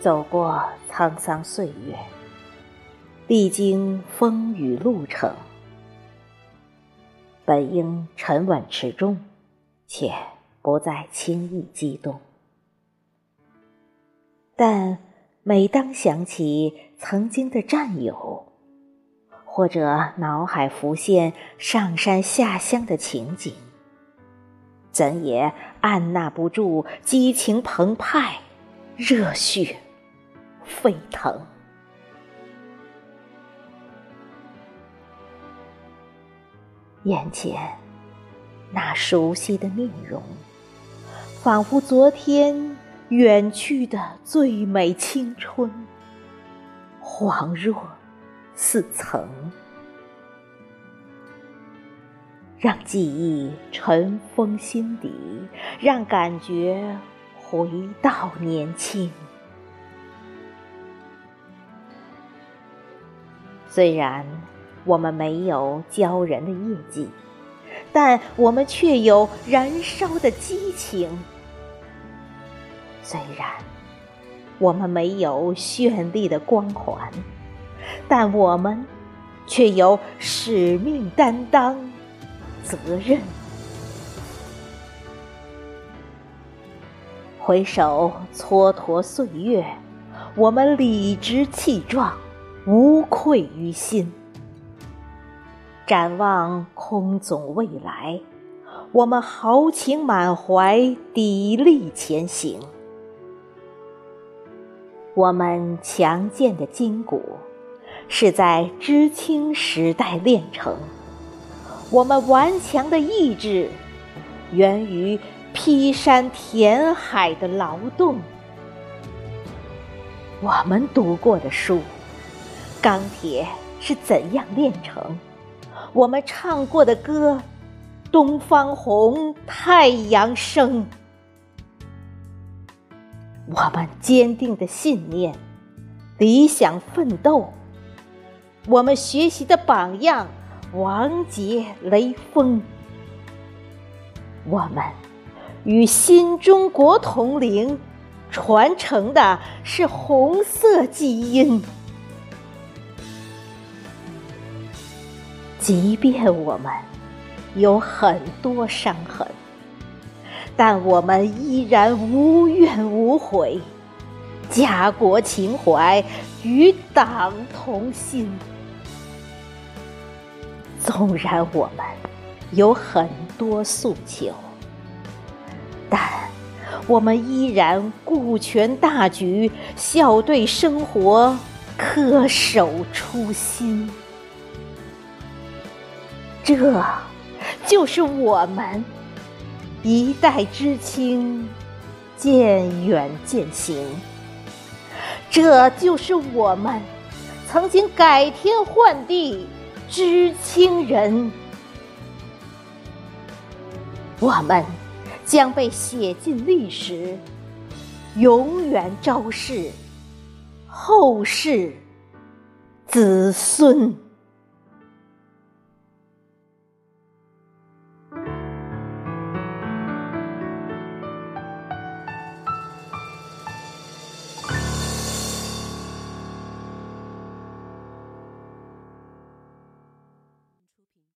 走过沧桑岁月，历经风雨路程，本应沉稳持重，且不再轻易激动。但每当想起曾经的战友，或者脑海浮现上山下乡的情景，怎也按捺不住激情澎湃，热血。沸腾，眼前那熟悉的面容，仿佛昨天远去的最美青春，恍若似曾。让记忆尘封心底，让感觉回到年轻。虽然我们没有骄人的业绩，但我们却有燃烧的激情；虽然我们没有绚丽的光环，但我们却有使命担当、责任。回首蹉跎岁月，我们理直气壮。无愧于心。展望空总未来，我们豪情满怀，砥砺前行。我们强健的筋骨是在知青时代练成，我们顽强的意志源于劈山填海的劳动。我们读过的书。钢铁是怎样炼成？我们唱过的歌，东方红，太阳升。我们坚定的信念，理想奋斗。我们学习的榜样，王杰、雷锋。我们与新中国同龄，传承的是红色基因。即便我们有很多伤痕，但我们依然无怨无悔，家国情怀与党同心。纵然我们有很多诉求，但我们依然顾全大局，笑对生活，恪守初心。这就是我们一代知青渐远渐行，这就是我们曾经改天换地知青人。我们将被写进历史，永远昭示后世子孙。